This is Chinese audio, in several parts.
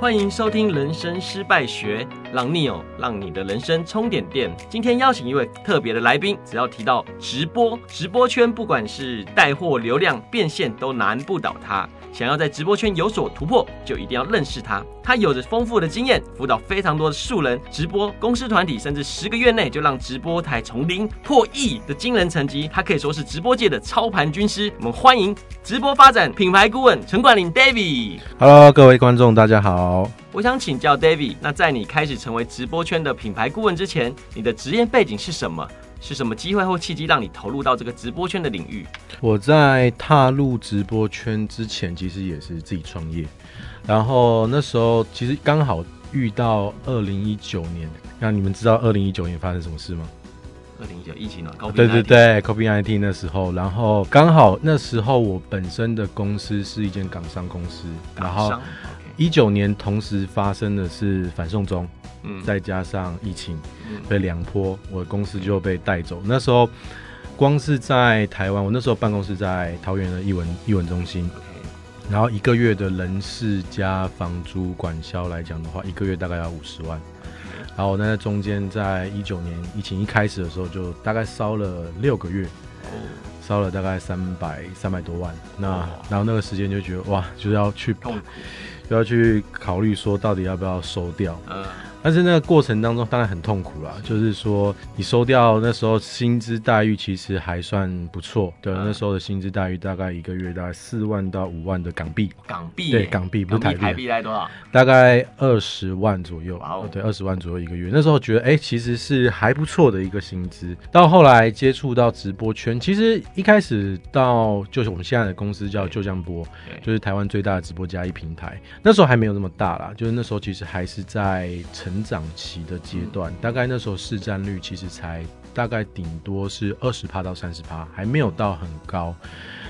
欢迎收听《人生失败学》，让 Neo 让你的人生充点电。今天邀请一位特别的来宾，只要提到直播，直播圈不管是带货、流量、变现，都难不倒他。想要在直播圈有所突破，就一定要认识他。他有着丰富的经验，辅导非常多的素人直播公司团体，甚至十个月内就让直播台从零破亿的惊人成绩。他可以说是直播界的操盘军师。我们欢迎直播发展品牌顾问陈冠霖 David。Hello，各位观众，大家好。我想请教 David，那在你开始成为直播圈的品牌顾问之前，你的职业背景是什么？是什么机会或契机让你投入到这个直播圈的领域？我在踏入直播圈之前，其实也是自己创业，然后那时候其实刚好遇到二零一九年。那你们知道二零一九年发生什么事吗？二零一九疫情啊，对对对，COVID-19 那时候，然后刚好那时候我本身的公司是一间港商公司，然后一九年同时发生的是反送中。嗯，再加上疫情，被两波，我的公司就被带走。那时候，光是在台湾，我那时候办公室在桃园的艺文艺文中心，然后一个月的人事加房租管销来讲的话，一个月大概要五十万。然后那中间在一九年疫情一开始的时候，就大概烧了六个月，烧了大概三百三百多万。那然后那个时间就觉得哇，就是要去，不要去考虑说到底要不要收掉。但是那个过程当中当然很痛苦啦，就是说你收掉那时候薪资待遇其实还算不错，对，那时候的薪资待遇大概一个月大概四万到五万的港币，港币对港币不是台币，台币大概多少？大概二十万左右，哦，对，二十万左右一个月。那时候觉得哎、欸，其实是还不错的一个薪资。到后来接触到直播圈，其实一开始到就是我们现在的公司叫就这样播，就是台湾最大的直播加一平台，那时候还没有那么大啦，就是那时候其实还是在成。成长期的阶段，大概那时候市占率其实才大概顶多是二十趴到三十趴，还没有到很高。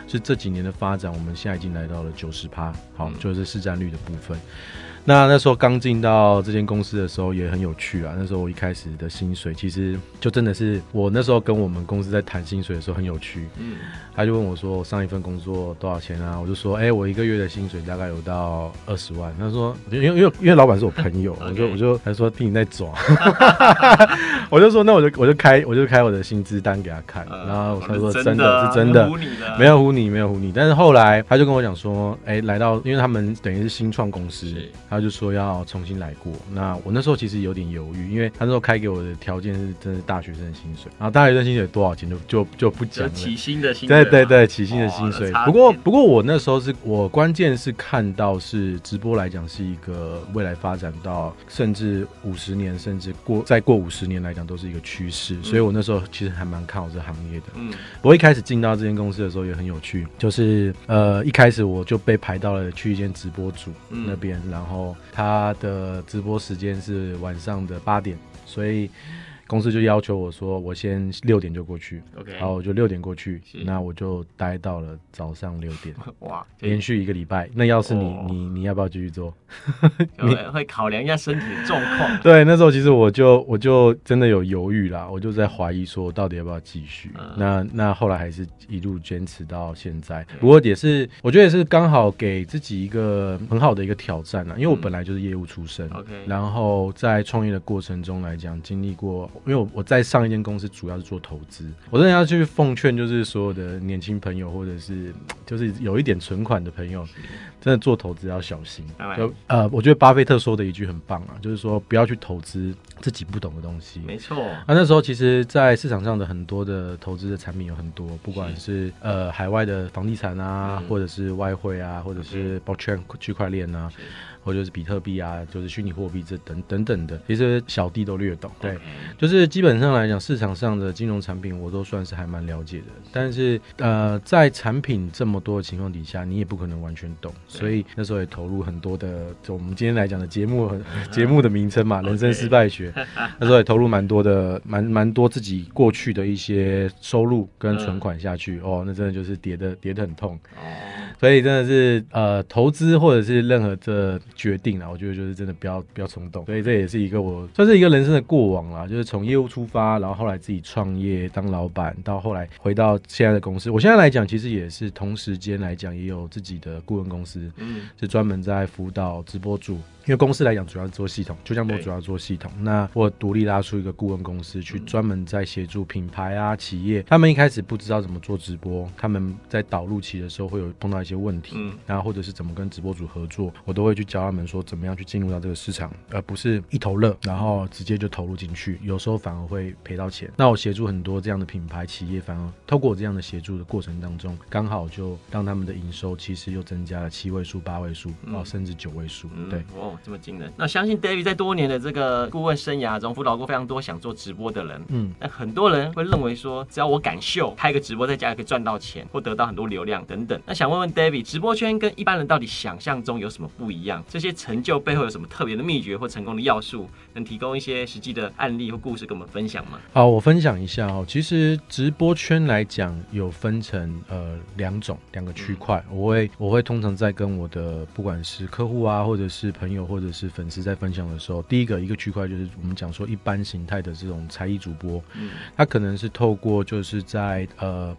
是这几年的发展，我们现在已经来到了九十趴，好，就是市占率的部分。那那时候刚进到这间公司的时候也很有趣啊。那时候我一开始的薪水其实就真的是我那时候跟我们公司在谈薪水的时候很有趣。嗯，他就问我说：“我上一份工作多少钱啊？”我就说：“哎、欸，我一个月的薪水大概有到二十万。”他说：“因为因为因为老板是我朋友，我就我就他说听你在装，我就说 那我就我就开我就开我的薪资单给他看，然后他说真的是真的，没有唬你没有唬你。但是后来他就跟我讲说：“哎、欸，来到因为他们等于是新创公司。”他就说要重新来过，那我那时候其实有点犹豫，因为他那时候开给我的条件是真的是大学生的薪水，然后大学生薪水多少钱就就就不讲了，起薪的薪水，对对对，起薪的薪水。不过不过我那时候是我关键是看到是直播来讲是一个未来发展到甚至五十年，甚至过再过五十年来讲都是一个趋势，所以我那时候其实还蛮看好这行业的。嗯，我一开始进到这间公司的时候也很有趣，就是呃一开始我就被排到了去一间直播组那边，然后。他的直播时间是晚上的八点，所以。公司就要求我说，我先六点就过去，OK，然后我就六点过去，那我就待到了早上六点，哇，连续一个礼拜。那要是你，哦、你你要不要继续做？你会考量一下身体的状况。对，那时候其实我就我就真的有犹豫啦，我就在怀疑说，到底要不要继续？嗯、那那后来还是一路坚持到现在。不过也是，我觉得也是刚好给自己一个很好的一个挑战啦，因为我本来就是业务出身，OK，、嗯、然后在创业的过程中来讲，经历过。因为我我在上一间公司主要是做投资，我真的要去奉劝，就是所有的年轻朋友，或者是 就是有一点存款的朋友，真的做投资要小心。就呃，我觉得巴菲特说的一句很棒啊，就是说不要去投资自己不懂的东西。没错。那那时候其实，在市场上的很多的投资的产品有很多，不管是呃海外的房地产啊，或者是外汇啊，或者是 blockchain 区块链啊。或者是比特币啊，就是虚拟货币这等等等的，其实小弟都略懂。对，Okay. 就是基本上来讲，市场上的金融产品我都算是还蛮了解的。但是呃，在产品这么多的情况底下，你也不可能完全懂。所以那时候也投入很多的，就我们今天来讲的节目，节目的名称嘛，人生失败学。那时候也投入蛮多的，蛮蛮多自己过去的一些收入跟存款下去。哦，那真的就是跌的跌的很痛。所以真的是呃，投资或者是任何的决定啊，我觉得就是真的不要不要冲动。所以这也是一个我算是一个人生的过往啦，就是从业务出发，然后后来自己创业当老板，到后来回到现在的公司。我现在来讲，其实也是同时间来讲，也有自己的顾问公司，嗯，是专门在辅导直播主。因为公司来讲，主要做系统，就像我主要做系统。那我独立拉出一个顾问公司，去专门在协助品牌啊、企业。他们一开始不知道怎么做直播，他们在导入期的时候会有碰到一些问题，嗯然后或者是怎么跟直播主合作，我都会去教他们说怎么样去进入到这个市场，而不是一头热，然后直接就投入进去，有时候反而会赔到钱。那我协助很多这样的品牌企业，反而透过我这样的协助的过程当中，刚好就让他们的营收其实又增加了七位数、八位数，哦，甚至九位数。对。哦这么惊人，那相信 David 在多年的这个顾问生涯中，辅导过非常多想做直播的人。嗯，那很多人会认为说，只要我敢秀，开个直播在家也可以赚到钱，或得到很多流量等等。那想问问 David，直播圈跟一般人到底想象中有什么不一样？这些成就背后有什么特别的秘诀或成功的要素？能提供一些实际的案例或故事跟我们分享吗？好，我分享一下哦。其实直播圈来讲，有分成呃两种两个区块。嗯、我会我会通常在跟我的不管是客户啊，或者是朋友。或者是粉丝在分享的时候，第一个一个区块就是我们讲说一般形态的这种才艺主播，嗯，他可能是透过就是在呃。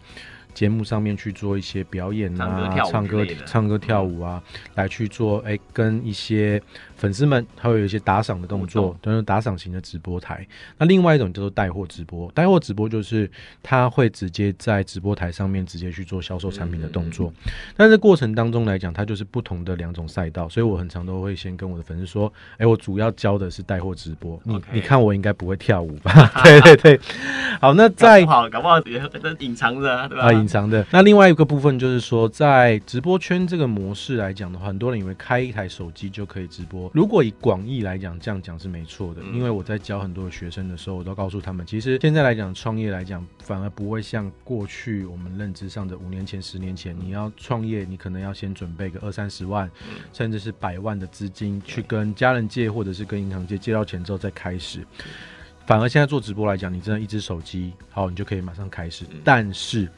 节目上面去做一些表演啊，唱歌、唱歌、跳舞啊，来去做哎、欸，跟一些粉丝们，还会有一些打赏的动作，都是打赏型的直播台。那另外一种叫做带货直播，带货直播就是他会直接在直播台上面直接去做销售产品的动作。但是过程当中来讲，它就是不同的两种赛道，所以我很常都会先跟我的粉丝说，哎、欸，我主要教的是带货直播，你你看我应该不会跳舞吧？对对对，好，那在搞不好搞不好也隐藏着，对吧？啊长的那另外一个部分就是说，在直播圈这个模式来讲的话，很多人以为开一台手机就可以直播。如果以广义来讲，这样讲是没错的。因为我在教很多的学生的时候，我都告诉他们，其实现在来讲创业来讲，反而不会像过去我们认知上的五年前、十年前，你要创业，你可能要先准备个二三十万，甚至是百万的资金去跟家人借，或者是跟银行借，借到钱之后再开始。反而现在做直播来讲，你真的一只手机，好，你就可以马上开始。但是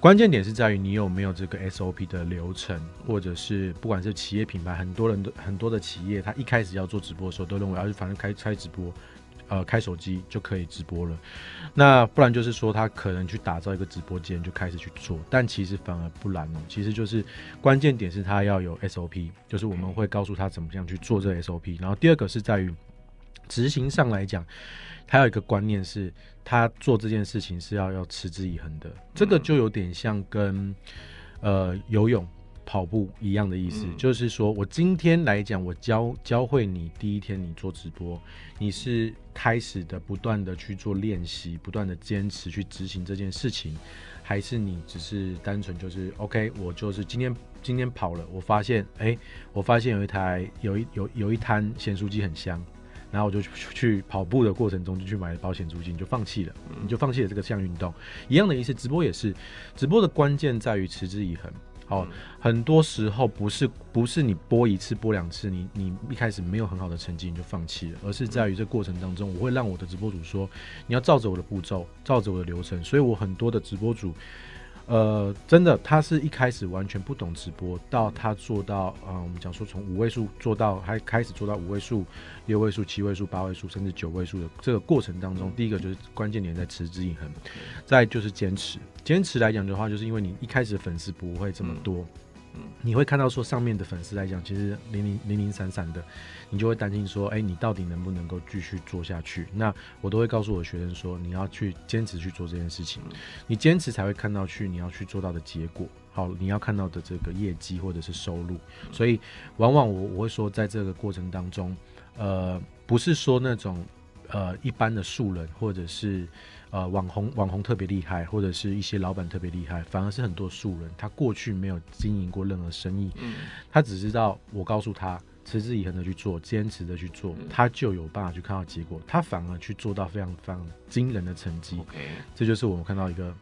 关键点是在于你有没有这个 SOP 的流程，或者是不管是企业品牌，很多人都很多的企业，他一开始要做直播的时候，都认为，而且反正开开直播，呃，开手机就可以直播了。那不然就是说，他可能去打造一个直播间就开始去做，但其实反而不然哦。其实就是关键点是他要有 SOP，就是我们会告诉他怎么样去做这个 SOP。然后第二个是在于执行上来讲。还有一个观念是，他做这件事情是要要持之以恒的，这个就有点像跟呃游泳、跑步一样的意思，就是说我今天来讲，我教教会你第一天你做直播，你是开始的不断的去做练习，不断的坚持去执行这件事情，还是你只是单纯就是 OK，我就是今天今天跑了，我发现哎，我发现有一台有一有有一摊咸酥鸡很香。然后我就去跑步的过程中就去买了保险租金，你就放弃了，你就放弃了这个项运动。一样的意思，直播也是，直播的关键在于持之以恒。好，很多时候不是不是你播一次播两次，你你一开始没有很好的成绩你就放弃了，而是在于这过程当中，我会让我的直播主说，你要照着我的步骤，照着我的流程。所以我很多的直播主。呃，真的，他是一开始完全不懂直播，到他做到，嗯，我们讲说从五位数做到，还开始做到五位数、六位数、七位数、八位数，甚至九位数的这个过程当中，第一个就是关键点在持之以恒，再就是坚持。坚持来讲的话，就是因为你一开始粉丝不会这么多。你会看到说上面的粉丝来讲，其实零零零零散散的，你就会担心说，哎，你到底能不能够继续做下去？那我都会告诉我的学生说，你要去坚持去做这件事情，你坚持才会看到去你要去做到的结果。好，你要看到的这个业绩或者是收入。所以往往我我会说，在这个过程当中，呃，不是说那种呃一般的素人或者是。呃，网红网红特别厉害，或者是一些老板特别厉害，反而是很多素人，他过去没有经营过任何生意，嗯，他只知道我告诉他持之以恒的去做，坚持的去做，嗯，他就有办法去看到结果，他反而去做到非常非常惊人的成绩这就是我们看到一个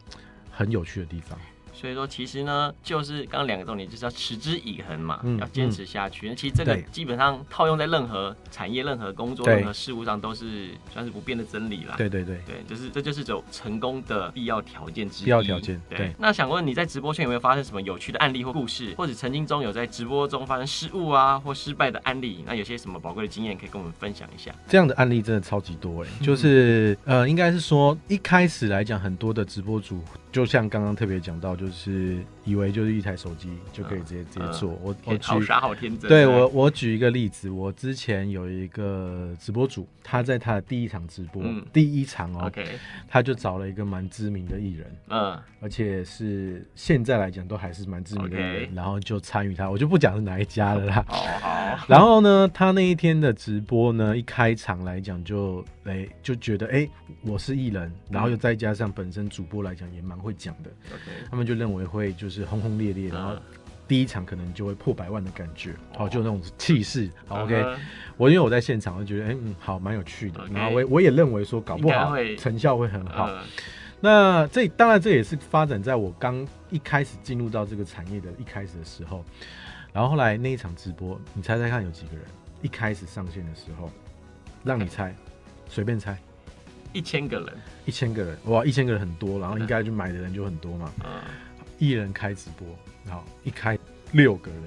很有趣的地方。所以说，其实呢，就是刚刚两个重点，就是要持之以恒嘛，嗯、要坚持下去。其实这个基本上套用在任何产业、任何工作、任何事物上，都是算是不变的真理啦。对对对对，就是这就是走成功的必要条件之一。必要条件。对。对那想问你在直播圈有没有发生什么有趣的案例或故事，或者曾经中有在直播中发生失误啊或失败的案例？那有些什么宝贵的经验可以跟我们分享一下？这样的案例真的超级多哎，就是呃，应该是说一开始来讲，很多的直播主。就像刚刚特别讲到，就是以为就是一台手机就可以直接、嗯、直接做。我我举好傻好天真。对我我举一个例子，我之前有一个直播主，他在他的第一场直播，嗯、第一场哦，okay, 他就找了一个蛮知名的艺人，嗯，而且是现在来讲都还是蛮知名的艺人，okay, 然后就参与他，我就不讲是哪一家了啦。好，好。然后呢，他那一天的直播呢，一开场来讲就哎、欸、就觉得哎、欸、我是艺人，然后又再加上本身主播来讲也蛮。会讲的，Okay. 他们就认为会就是轰轰烈烈，然后第一场可能就会破百万的感觉，好、oh. 就那种气势。好 OK，、uh. 我因为我在现场，我觉得哎嗯好蛮有趣的，Okay. 然后我我也认为说搞不好成效会很好。Uh. 那这当然这也是发展在我刚一开始进入到这个产业的一开始的时候，然后后来那一场直播，你猜猜看有几个人？一开始上线的时候，让你猜，随便猜。一千个人，一千个人，哇，一千个人很多，然后应该就买的人就很多嘛。嗯，艺人开直播，然后一开六个人，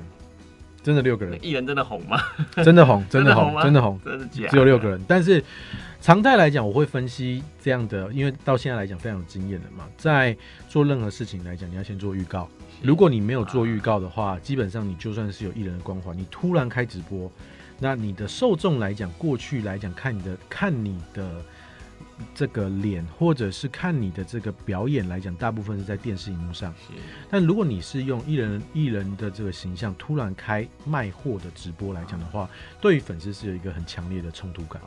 真的六个人。艺人真的红吗？真的红，真的红，真的红，真的假的？只有六个人，但是常态来讲，我会分析这样的，因为到现在来讲非常有经验的嘛，在做任何事情来讲，你要先做预告。如果你没有做预告的话，基本上你就算是有艺人的光环，你突然开直播，那你的受众来讲，过去来讲看你的看你的。这个脸，或者是看你的这个表演来讲，大部分是在电视荧幕上。是但如果你是用艺人艺人的这个形象突然开卖货的直播来讲的话，嗯、对于粉丝是有一个很强烈的冲突感。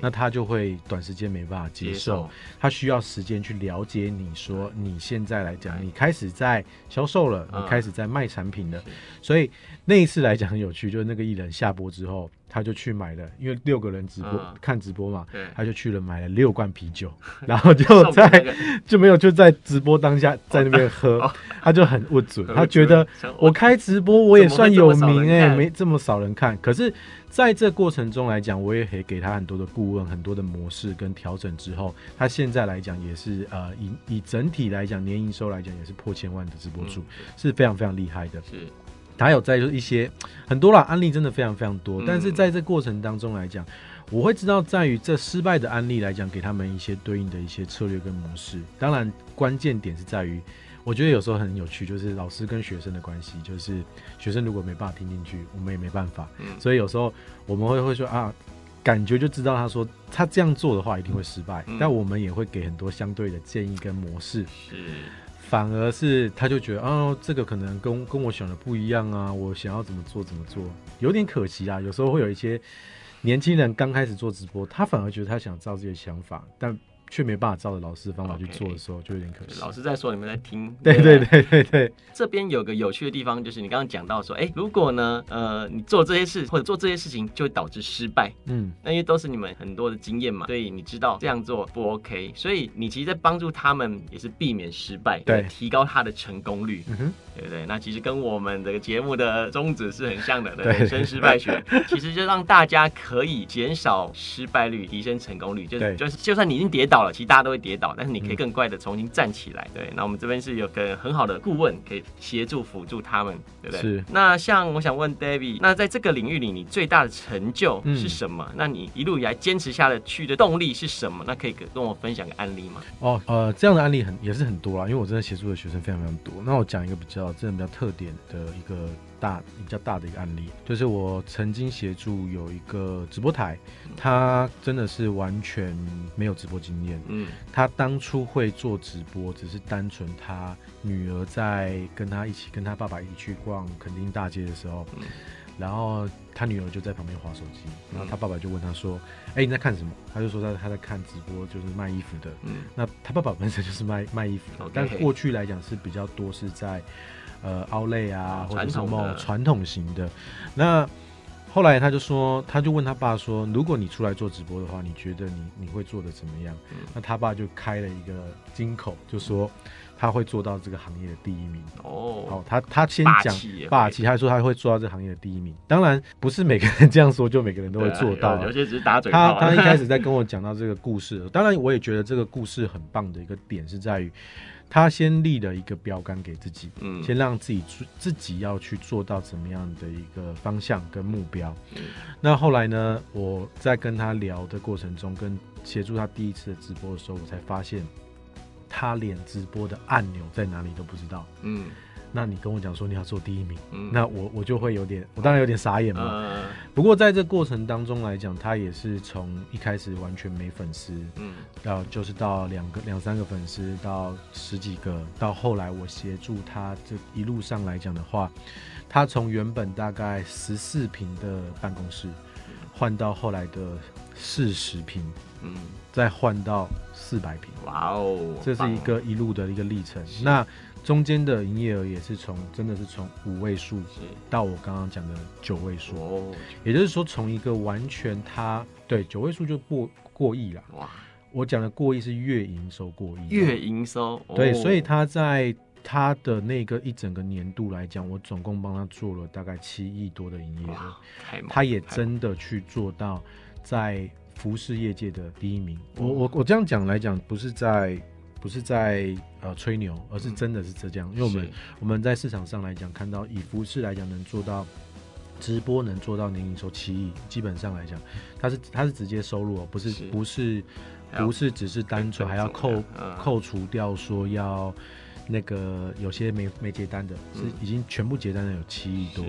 那他就会短时间没办法接受，接受他需要时间去了解你说你现在来讲，你开始在销售了，你开始在卖产品了。嗯、所以那一次来讲很有趣，就是那个艺人下播之后。他就去买了，因为六个人直播、嗯、看直播嘛，对他就去了买了六罐啤酒，然后就在、那个、就没有就在直播当下在那边喝，哦、他就很不准，他觉得我开直播我也算有名哎、欸，没这么少人看。可是在这过程中来讲，我也可以给他很多的顾问、很多的模式跟调整之后，他现在来讲也是呃以以整体来讲年营收来讲也是破千万的直播主，嗯、是非常非常厉害的。是。还有在就是一些很多啦，案例真的非常非常多。但是在这过程当中来讲，我会知道在于这失败的案例来讲，给他们一些对应的一些策略跟模式。当然，关键点是在于，我觉得有时候很有趣，就是老师跟学生的关系，就是学生如果没办法听进去，我们也没办法。所以有时候我们会会说啊，感觉就知道他说他这样做的话一定会失败，但我们也会给很多相对的建议跟模式。是。反而是他就觉得哦，这个可能跟跟我想的不一样啊，我想要怎么做怎么做，有点可惜啊。有时候会有一些年轻人刚开始做直播，他反而觉得他想照自己的想法，但。却没办法照着老师的方法去做的时候，就有点可惜。老师在说，你们在听。对对对对对。这边有个有趣的地方，就是你刚刚讲到说，哎，如果呢，呃，你做这些事或者做这些事情，就会导致失败。嗯。那因为都是你们很多的经验嘛，所以你知道这样做不 OK，所以你其实在帮助他们也是避免失败，对，提高他的成功率。嗯哼。对不对？那其实跟我们这个节目的宗旨是很像的，对，人生失败学，其实就让大家可以减少失败率，提升成功率。就是就是，就算你已经跌倒了，其实大家都会跌倒，但是你可以更快的重新站起来。对，那我们这边是有个很好的顾问，可以协助辅助他们，对不对？是。那像我想问 David，那在这个领域里，你最大的成就是什么？那你一路以来坚持下的去的动力是什么？那可以跟我分享个案例吗？哦，呃，这样的案例很也是很多啦，因为我真的协助的学生非常非常多。那我讲一个比较。真的比较特点的一个大比较大的一个案例，就是我曾经协助有一个直播台，他真的是完全没有直播经验。嗯，他当初会做直播，只是单纯他女儿在跟他一起跟他爸爸一起去逛垦丁大街的时候，然后他女儿就在旁边划手机，然后他爸爸就问他说：“哎，你在看什么？”他就说他他在看直播，就是卖衣服的。嗯，那他爸爸本身就是卖卖衣服的，但过去来讲是比较多是在。呃，奥莱啊，或者什么传统型的，那后来他就说，他就问他爸说，如果你出来做直播的话，你觉得你你会做的怎么样？嗯、那他爸就开了一个金口，就说他会做到这个行业的第一名。哦，好，他他先讲霸气，他说他会做到这个行业的第一名。当然不是每个人这样说，就每个人都会做到。有些只是打嘴炮。他他一开 始在跟我讲到这个故事，当然我也觉得这个故事很棒的一个点是在于。他先立了一个标杆给自己，嗯，先让自己自己要去做到怎么样的一个方向跟目标。嗯，那后来呢，我在跟他聊的过程中，跟协助他第一次的直播的时候，我才发现他连直播的按钮在哪里都不知道。嗯。那你跟我讲说你要做第一名，嗯、那我我就会有点，我当然有点傻眼嘛。嗯、不过在这过程当中来讲，他也是从一开始完全没粉丝，嗯，到就是到两个两三个粉丝，到十几个，到后来我协助他这一路上来讲的话，他从原本大概十四平的办公室，换到后来的四十平，嗯，再换到四百平。哇哦，这是一个一路的一个历程。那中间的营业额也是从真的是从五位数到我刚刚讲的九位数，也就是说从一个完全他对九位数就过过亿了。哇！我讲的过亿是月营收过亿，月营收对，所以他在他的那个一整个年度来讲，我总共帮他做了大概七亿多的营业额，他也真的去做到在服饰业界的第一名。我我我这样讲来讲，不是在。不是在呃吹牛，而是真的是浙江。嗯、因为我们我们在市场上来讲，看到以服饰来讲能做到直播能做到年营收七亿，基本上来讲，它是它是直接收入哦，不是，是不是不是只是单纯还要扣、嗯、扣除掉说要。那个有些没没结单的，是已经全部结单的有七亿多，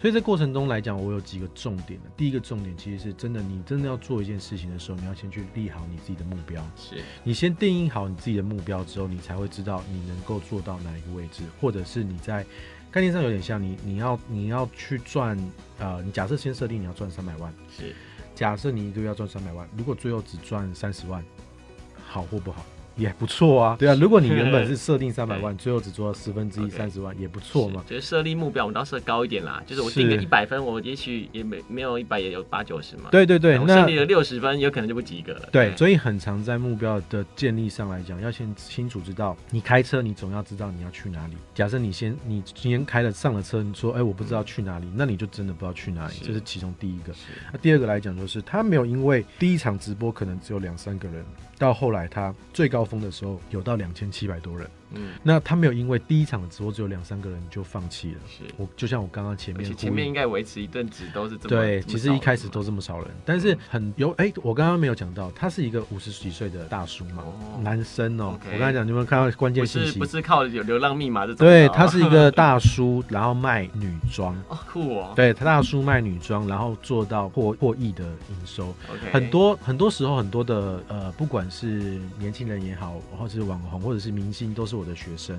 所以这过程中来讲，我有几个重点的。第一个重点其实是真的，你真的要做一件事情的时候，你要先去立好你自己的目标。是你先定义好你自己的目标之后，你才会知道你能够做到哪一个位置，或者是你在概念上有点像你你要你要去赚呃，你假设先设定你要赚三百万，是假设你一个月要赚三百万，如果最后只赚三十万，好或不好？也不错啊，对啊，如果你原本是设定三百万，最后只做到十分之一三十万，也不错嘛。就是设立目标，我们都要设高一点啦。就是我定个一百分，我也许也没没有一百，也有八九十嘛。对对对，那设立了六十分，有可能就不及格了。对，所以很常在目标的建立上来讲，要先清楚知道，你开车，你总要知道你要去哪里。假设你先，你今天开了上了车，你说，哎，我不知道去哪里，那你就真的不知道去哪里。这是其中第一个。那第二个来讲，就是他没有因为第一场直播可能只有两三个人。到后来，他最高峰的时候有到两千七百多人。嗯，那他没有因为第一场的直播只有两三个人就放弃了。是，我就像我刚刚前面，前面应该维持一阵子都是这么对。其实一开始都这么少人，但是很有哎，我刚刚没有讲到，他是一个五十几岁的大叔嘛，男生哦。我刚才讲，你有没有看到关键信息？不是靠有流浪密码这种。对，他是一个大叔，然后卖女装。哦，酷哦。对，他大叔卖女装，然后做到破破亿的营收。很多很多时候，很多的呃，不管是年轻人也好，或者是网红，或者是明星，都是我的学生。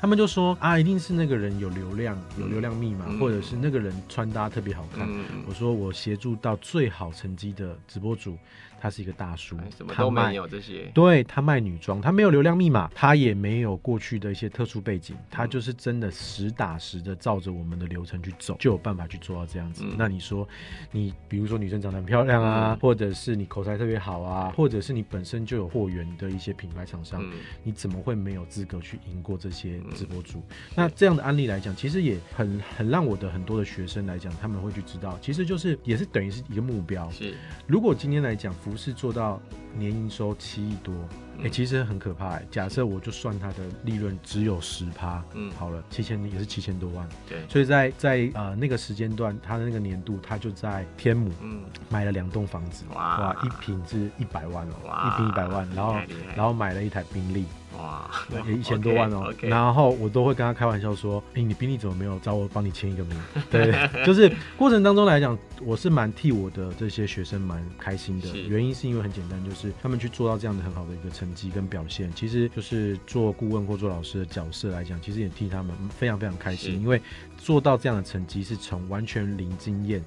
他们就说啊，一定是那个人有流量，有流量密码，嗯、或者是那个人穿搭特别好看。嗯、我说我协助到最好成绩的直播主。他是一个大叔，什么都没有这些。对，他卖女装，他没有流量密码，他也没有过去的一些特殊背景，他就是真的实打实的照着我们的流程去走，就有办法去做到这样子。嗯、那你说，你比如说女生长得很漂亮啊，嗯、或者是你口才特别好啊，或者是你本身就有货源的一些品牌厂商，嗯、你怎么会没有资格去赢过这些直播主？嗯、那这样的案例来讲，其实也很很让我的很多的学生来讲，他们会去知道，其实就是也是等于是一个目标。是，如果今天来讲。不是做到年营收七亿多，哎、欸，其实很可怕、欸。假设我就算它的利润只有十趴，嗯，好了，七千也是七千多万，对。所以在在呃那个时间段，他的那个年度，他就在天母，嗯，买了两栋房子，哇，哇，一平是一百万哦，哇一坪一百万，然后然后买了一台宾利。哇，也一千多万哦，然后我都会跟他开玩笑说，哎，你宾利怎么没有找我帮你签一个名？对，就是过程当中来讲，我是蛮替我的这些学生蛮开心的，原因是因为很简单，就是他们去做到这样的很好的一个成绩跟表现，其实就是做顾问或做老师的角色来讲，其实也替他们非常非常开心，因为做到这样的成绩是从完全零经验，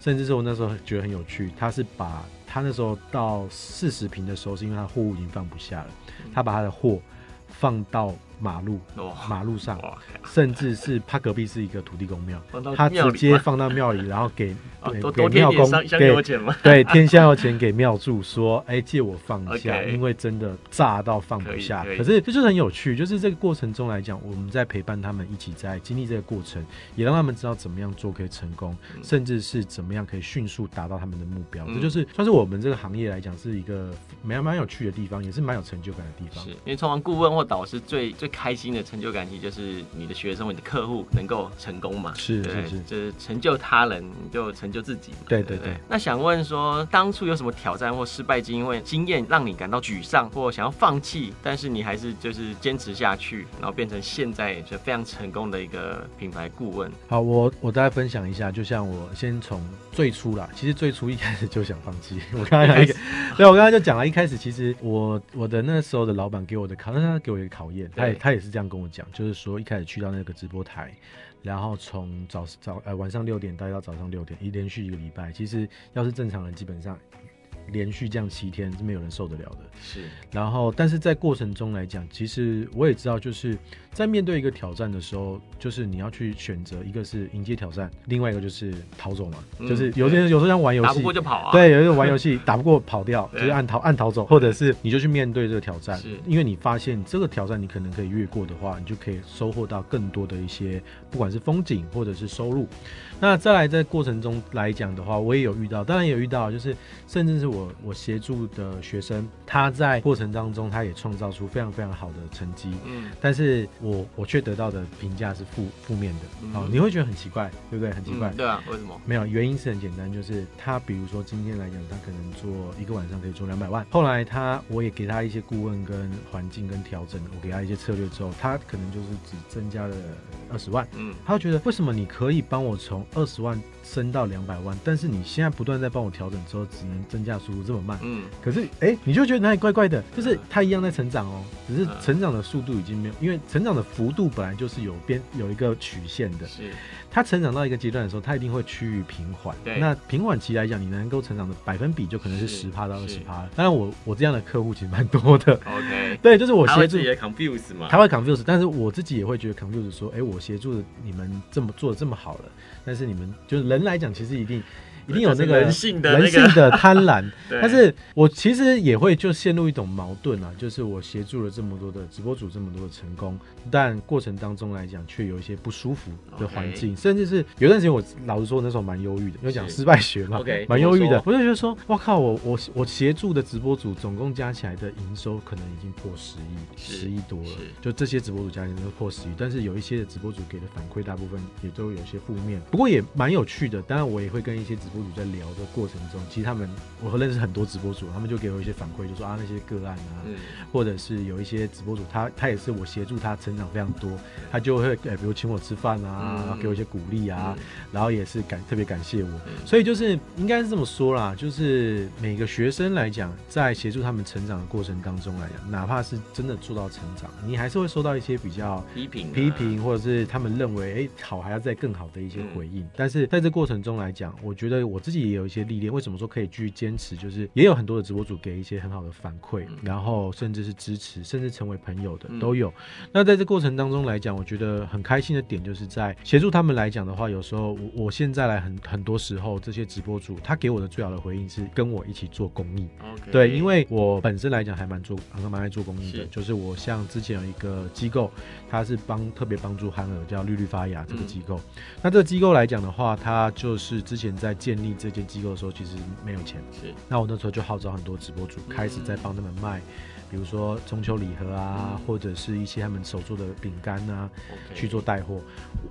甚至是我那时候觉得很有趣，他是把他那时候到四十平的时候，是因为他货物已经放不下了。他把他的货放到马路，哦、马路上，哦、甚至是他隔壁是一个土地公庙，他直接放到庙里，然后给、哦、给庙公给对添香油钱给庙祝，说哎借我放一下因为真的炸到放不下。可，可是这就是很有趣，就是这个过程中来讲，我们在陪伴他们一起在经历这个过程，也让他们知道怎么样做可以成功，嗯、甚至是怎么样可以迅速达到他们的目标。嗯、这就是算是我们这个行业来讲是一个蛮蛮有趣的地方，也是蛮有成就感的地方。是因为通常顾问或导师最最开心的成就感，其实就是你的学生或你的客户能够成功嘛。是是是，就是成就他人，你就成就自己嘛。对对对，对。那想问说，当初有什么挑战或失败经验经验让你感到沮丧或想要放弃，但是你还是就是坚持下去，然后变成现在就非常成功的一个品牌顾问？好，我我大概分享一下，就像我先从最初啦，其实最初一开始就想放弃。我刚才讲一个，对，我刚才就讲了一开始，其实我我的那时候的老板给我的考，那他给我一个考验，他也他也是这样跟我讲，就是说一开始去到那个直播台。然后从早早呃晚上六点待到早上六点，一连续一个礼拜，其实要是正常人，基本上连续这样七天是没有人受得了的。是。然后，但是在过程中来讲，其实我也知道，就是在面对一个挑战的时候，就是你要去选择，一个是迎接挑战，另外一个就是逃走嘛。嗯、就是有些人有时候像玩游戏，打不过就跑啊。对，有时候玩游戏 打不过跑掉，就是按逃按逃走，或者是你就去面对这个挑战。是。因为你发现这个挑战你可能可以越过的话，你就可以收获到更多的一些，不管是风景或者是收入。那再来在过程中来讲的话，我也有遇到，当然也有遇到，就是甚至是我我我协助的学生，他在过程当中他也创造出非常非常好的成绩，嗯，但是我我却得到的评价是负负面的，嗯，哦，你会觉得很奇怪，对不对？很奇怪，嗯，对啊，为什么？没有原因是很简单，就是他比如说今天来讲，他可能做一个晚上可以做两百万，后来他我也给他一些顾问跟环境跟调整，我给他一些策略之后，他可能就是只增加了二十万，嗯，他会觉得为什么你可以帮我从二十万升到两百万，但是你现在不断在帮我调整之后，只能增加速度这么慢。嗯，可是哎、欸，你就觉得哪里怪怪的？就是他一样在成长哦，只是成长的速度已经没有，因为成长的幅度本来就是有边有一个曲线的。是，他成长到一个阶段的时候，他一定会趋于平缓。对，那平缓期来讲，你能够成长的百分比就可能是十趴到二十趴。当然，我我这样的客户其实蛮多的。OK，对，就是我协助也 confuse 嘛，他会 confuse，但是我自己也会觉得 confuse，说，哎、欸，我协助的你们这么做的这么好了。但是你们就是人来讲，其实一定。一定有那个人性的人性的贪婪，但是我其实也会就陷入一种矛盾啊，就是我协助了这么多的直播主这么多的成功，但过程当中来讲却有一些不舒服的环境，甚至是有段时间我老实说那时候蛮忧郁的，因为讲失败学嘛，蛮忧郁的，我就觉得说，哇靠，我我我协助的直播主总共加起来的营收可能已经破十亿，十亿多了，就这些直播主加起来都破十亿，但是有一些的直播主给的反馈大部分也都有些负面，不过也蛮有趣的，当然我也会跟一些直播主在聊的过程中，其实他们我和认识很多直播主，他们就给我一些反馈，就说啊那些个案啊，嗯、或者是有一些直播主，他他也是我协助他成长非常多，他就会诶，比如请我吃饭啊，嗯、给我一些鼓励啊，嗯、然后也是感特别感谢我，嗯、所以就是应该是这么说啦，就是每个学生来讲，在协助他们成长的过程当中来讲，哪怕是真的做到成长，你还是会收到一些比较批评、啊、批评，或者是他们认为哎好还要再更好的一些回应，嗯、但是在这过程中来讲，我觉得我自己。也有一些历练，为什么说可以继续坚持？就是也有很多的直播主给一些很好的反馈，嗯、然后甚至是支持，甚至成为朋友的都有。嗯、那在这过程当中来讲，我觉得很开心的点，就是在协助他们来讲的话，有时候我我现在来很很多时候，这些直播主他给我的最好的回应是跟我一起做公益。Okay. 对，因为我本身来讲还蛮做，还蛮爱做公益的。是就是我像之前有一个机构，他是帮特别帮助憨儿叫绿绿发芽这个机构。嗯、那这个机构来讲的话，他就是之前在建立这间。机构的时候其实没有钱，是。那我那时候就号召很多直播主开始在帮他们卖。比如说中秋礼盒啊，嗯、或者是一些他们手做的饼干啊，Okay. 去做带货。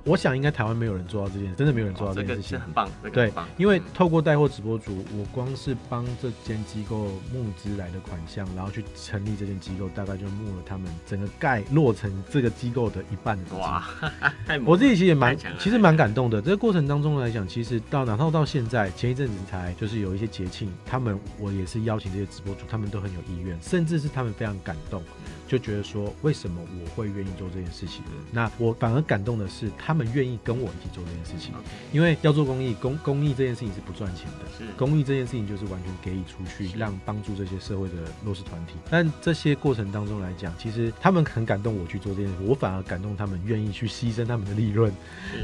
我想应该台湾没有人做到这件事，真的没有人做到这件事情，很棒。对，因为透过带货直播主，我光是帮这间机构募资来的款项，然后去成立这间机构，大概就募了他们整个盖落成这个机构的一半的资金。哇，我自己其实也蛮，其实蛮感动的。这个过程当中来讲，其实到哪怕到现在，前一阵子才就是有一些节庆，他们我也是邀请这些直播主，他们都很有意愿，甚至是他们。非常感动，就觉得说，为什么我会愿意做这件事情？那我反而感动的是，他们愿意跟我一起做这件事情。因为要做公益，公公益这件事情是不赚钱的。是公益这件事情就是完全给予出去，让帮助这些社会的弱势团体。但这些过程当中来讲，其实他们很感动我去做这件事，我反而感动他们愿意去牺牲他们的利润，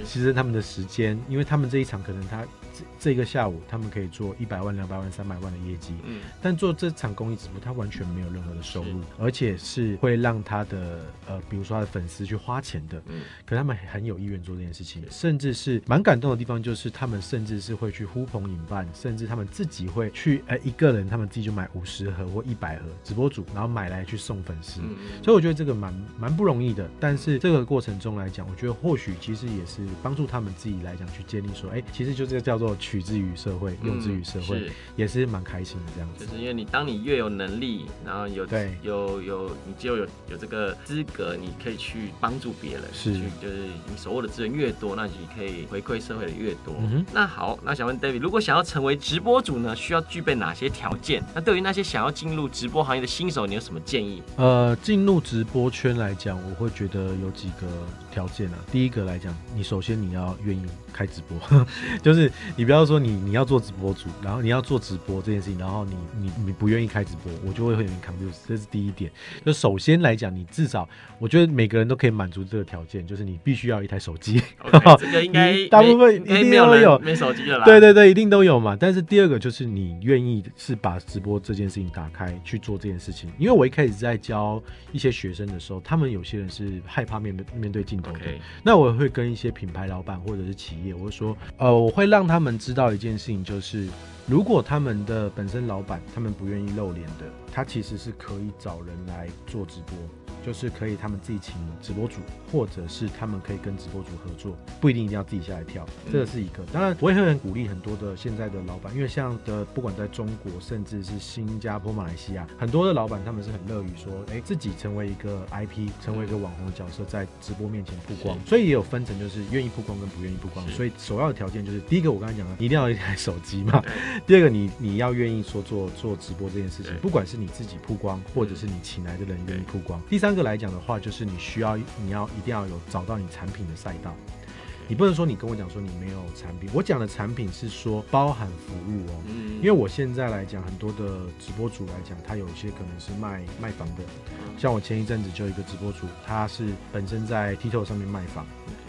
牺牲他们的时间，因为他们这一场可能他这这个下午他们可以做一百万、两百万、三百万的业绩。嗯，但做这场公益直播，他完全没有任何的收入，而且是会让他的呃，比如说他的粉丝去花钱的。嗯，可他们很有意愿做这件事情，甚至是蛮感动的地方，就是他们甚至是会去呼朋引伴，甚至他们自己会去呃一个人，他们自己就买五十盒或一百盒直播组，然后买来去送粉丝。嗯，所以我觉得这个蛮蛮不容易的。但是这个过程中来讲，我觉得或许其实也是帮助他们自己来讲去建立说，哎，其实就这个叫做取之于社会，用之于社会，是也是蛮开心的这样子。就是因为你当你越有能力，然后有对有有你就有有这个资格，你可以去帮助别人，是去就是你手握的资源越多，那你可以回馈社会的越多。嗯、那好，那想问 David，如果想要成为直播主呢，需要具备哪些条件？那对于那些想要进入直播行业的新手，你有什么建议？呃，进入直播圈来讲，我会觉得有几个条件啊。第一个来讲，你首先你要愿意开直播，就是你不要说你你要做直播主，然后你要做直播这件事情，然后你你你不愿意开直播，我就会很 confused。这是第一点。就首先来讲，你至少我觉得每个人都可以满足这个条件，就是你必须要一台手机。Okay, 这个应该大部分一定都有没手机的啦。对对对，一定都有嘛。但是第二个就是你愿意是把直播这件事情打开去做这件事情，因为我一开始在教一些学生的时候，他们有些人是害怕面对面对镜头的。Okay. 那我会跟一些品牌老板或者是企业，我会说，呃，我会让他们知道一件事情，就是如果他们的本身老板他们不愿意露脸的，他其实是可以找人来做直播。就是可以，他们自己请直播主，或者是他们可以跟直播主合作，不一定一定要自己下来跳，这个是一个。当然，我也会很鼓励很多的现在的老板，因为像的不管在中国，甚至是新加坡、马来西亚，很多的老板他们是很乐于说，哎，自己成为一个 IP，成为一个网红的角色，在直播面前曝光。所以也有分成，就是愿意曝光跟不愿意曝光。所以首要的条件就是，第一个我刚才讲的，你一定要有一台手机嘛。第二个，你你要愿意说做做直播这件事情，不管是你自己曝光，或者是你请来的人愿意曝光。第三。个来讲的话，就是你需要，你要一定要有找到你产品的赛道。你不能说你跟我讲说你没有产品，我讲的产品是说包含服务哦。嗯。因为我现在来讲，很多的直播主来讲，他有一些可能是卖卖房的。像我前一阵子就有一个直播主，他是本身在 TikTok 上面卖房。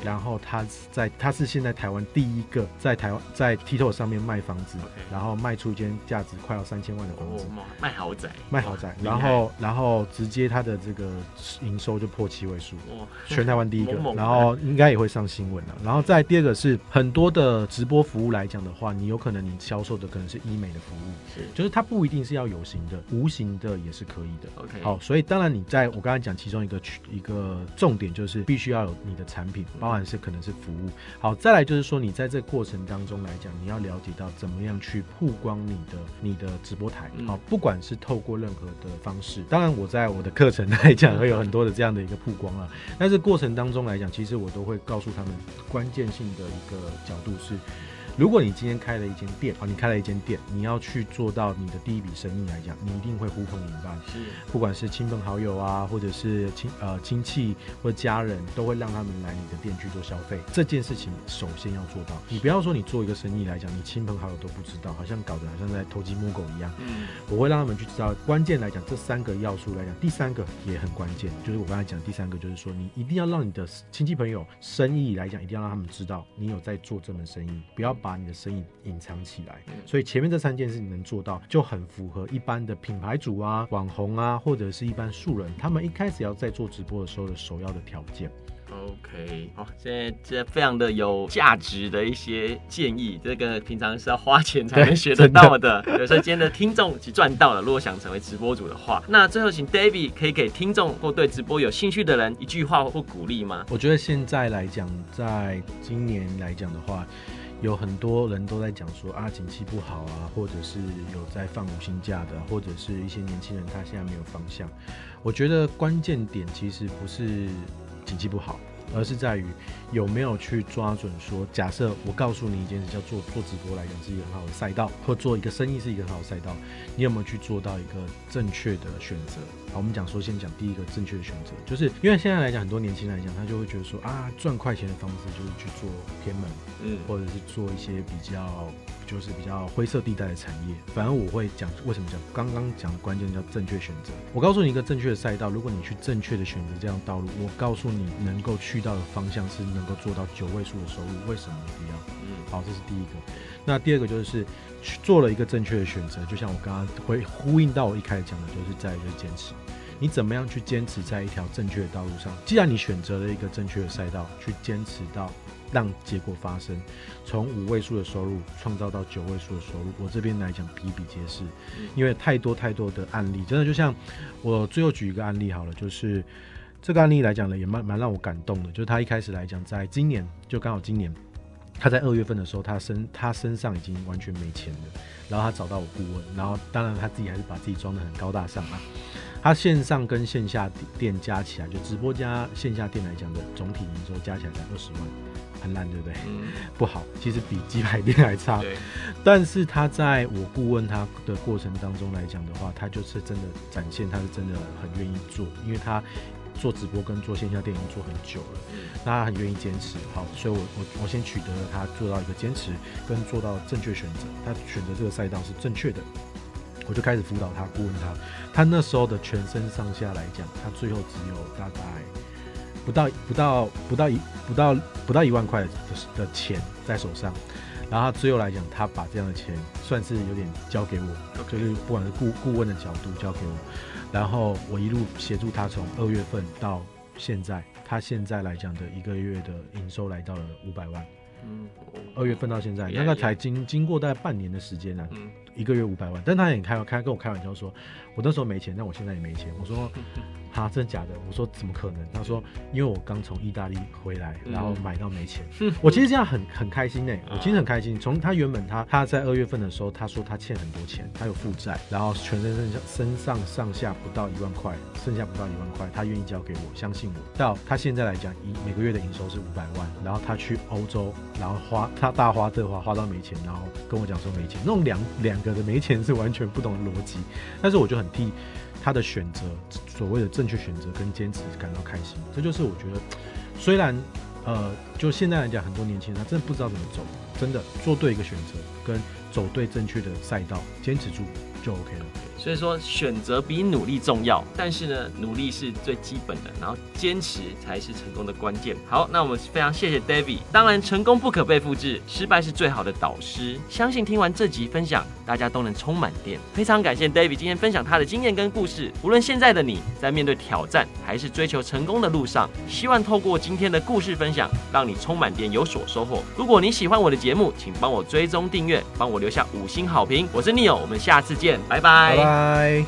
然后他在，他是现在台湾第一个在台湾在 TikTok 上面卖房子.然后卖出一间价值快要三千万的房子，卖豪宅，卖豪宅，然后然后直接他的这个营收就破七位数，全台湾第一个，然后应该也会上新闻了。然后再第二个是很多的直播服务来讲的话，你有可能你销售的可能是医美的服务，是，就是它不一定是要有形的，无形的也是可以的。OK，好，所以当然你在我刚才讲其中一个一个重点就是必须要有你的产品。包含是可能是服务，好，再来就是说你在这个过程当中来讲，你要了解到怎么样去曝光你的你的直播台，好，不管是透过任何的方式，当然我在我的课程来讲会有很多的这样的一个曝光啊，但是过程当中来讲，其实我都会告诉他们关键性的一个角度是。如果你今天开了一间店，好，你开了一间店，你要去做到你的第一笔生意来讲，你一定会呼朋引伴，是，不管是亲朋好友啊，或者是亲呃亲戚或者家人，都会让他们来你的店去做消费。这件事情首先要做到，你不要说你做一个生意来讲，你亲朋好友都不知道，好像搞得好像在偷鸡摸狗一样。嗯，我会让他们去知道，关键来讲，这三个要素来讲，第三个也很关键，就是我刚才讲第三个，就是说你一定要让你的亲戚朋友生意来讲，一定要让他们知道你有在做这门生意，不要。把你的生意隐藏起来，所以前面这三件事你能做到，就很符合一般的品牌主啊、网红啊，或者是一般素人，他们一开始要在做直播的时候的首要的条件。OK，好，现在这非常的有价值的一些建议，这个平常是要花钱才能学得到的。对，所以今天的听众其实赚到了。如果想成为直播主的话，那最后请 David 可以给听众或对直播有兴趣的人一句话或鼓励吗？我觉得现在来讲，在今年来讲的话。有很多人都在讲说啊，景气不好啊，或者是有在放无薪假的，或者是一些年轻人他现在没有方向。我觉得关键点其实不是景气不好，而是在于有没有去抓准说，假设我告诉你一件事，叫做做直播来讲是一个很好的赛道，或做一个生意是一个很好的赛道，你有没有去做到一个正确的选择？好，我们讲说先讲第一个正确的选择，就是因为现在来讲，很多年轻人来讲，他就会觉得说啊，赚快钱的方式就是去做偏门，嗯，或者是做一些比较。就是比较灰色地带的产业，反正我会讲为什么讲刚刚讲的关键叫正确选择。我告诉你一个正确的赛道，如果你去正确的选择这样道路，我告诉你能够去到的方向是能够做到九位数的收入，为什么不要？嗯，好，这是第一个。那第二个就是去做了一个正确的选择，就像我刚刚会呼应到我一开始讲的，就是在于坚持。你怎么样去坚持在一条正确的道路上？既然你选择了一个正确的赛道，去坚持到。让结果发生，从五位数的收入创造到九位数的收入，我这边来讲比比皆是，因为太多太多的案例，真的就像我最后举一个案例好了，就是这个案例来讲呢，也蛮蛮让我感动的，就是他一开始来讲，在今年就刚好今年，他在二月份的时候，他身他身上已经完全没钱了，然后他找到我顾问，然后当然他自己还是把自己装的很高大上啊，他线上跟线下店加起来，就直播加线下店来讲的总体营收加起来才二十万。很烂，对不对？嗯，不好，其实比鸡排店还差。但是他在我顾问他的过程当中来讲的话，他就是真的展现，他是真的很愿意做，因为他做直播跟做线下店已经做很久了，那他很愿意坚持。好，所以我我我先取得了他做到一个坚持跟做到正确选择，他选择这个赛道是正确的，我就开始辅导他，顾问他。他那时候的全身上下来讲，他最后只有大概。不到不到不到一不到不到一万块的的钱在手上，然后他最后来讲，他把这样的钱算是有点交给我就是不管是顾顾问的角度交给我，然后我一路协助他从二月份到现在，他现在来讲的一个月的营收来到了五百万，嗯，二月份到现在，那个才经经过大概半年的时间呢，一个月五百万，但他也开开跟我开玩笑说，我那时候没钱，但我现在也没钱，我说。哈真的假的？我说怎么可能？他说因为我刚从意大利回来，然后买到没钱。嗯、我其实这样很很开心呢、欸，我其实很开心。从他原本他他在二月份的时候，他说他欠很多钱，他有负债，然后全身身上身上上下不到一万块，剩下不到一万块，他愿意交给我，相信我。到他现在来讲，一每个月的营收是五百万，然后他去欧洲，然后花他大花特花花到没钱，然后跟我讲说没钱，那种两两个的没钱是完全不懂的逻辑。但是我就很替。他的选择，所谓的正确选择跟坚持感到开心，这就是我觉得，虽然，呃，就现在来讲，很多年轻人他真的不知道怎么走，真的做对一个选择，跟走对正确的赛道，坚持住就 OK 了。所以说，选择比努力重要，但是呢，努力是最基本的，然后坚持才是成功的关键。好，那我们非常谢谢 David。当然，成功不可被复制，失败是最好的导师。相信听完这集分享，大家都能充满电。非常感谢 David 今天分享他的经验跟故事。无论现在的你在面对挑战，还是追求成功的路上，希望透过今天的故事分享，让你充满电，有所收获。如果你喜欢我的节目，请帮我追踪订阅，帮我留下五星好评。我是 Neo，我们下次见，拜拜。拜。Bye.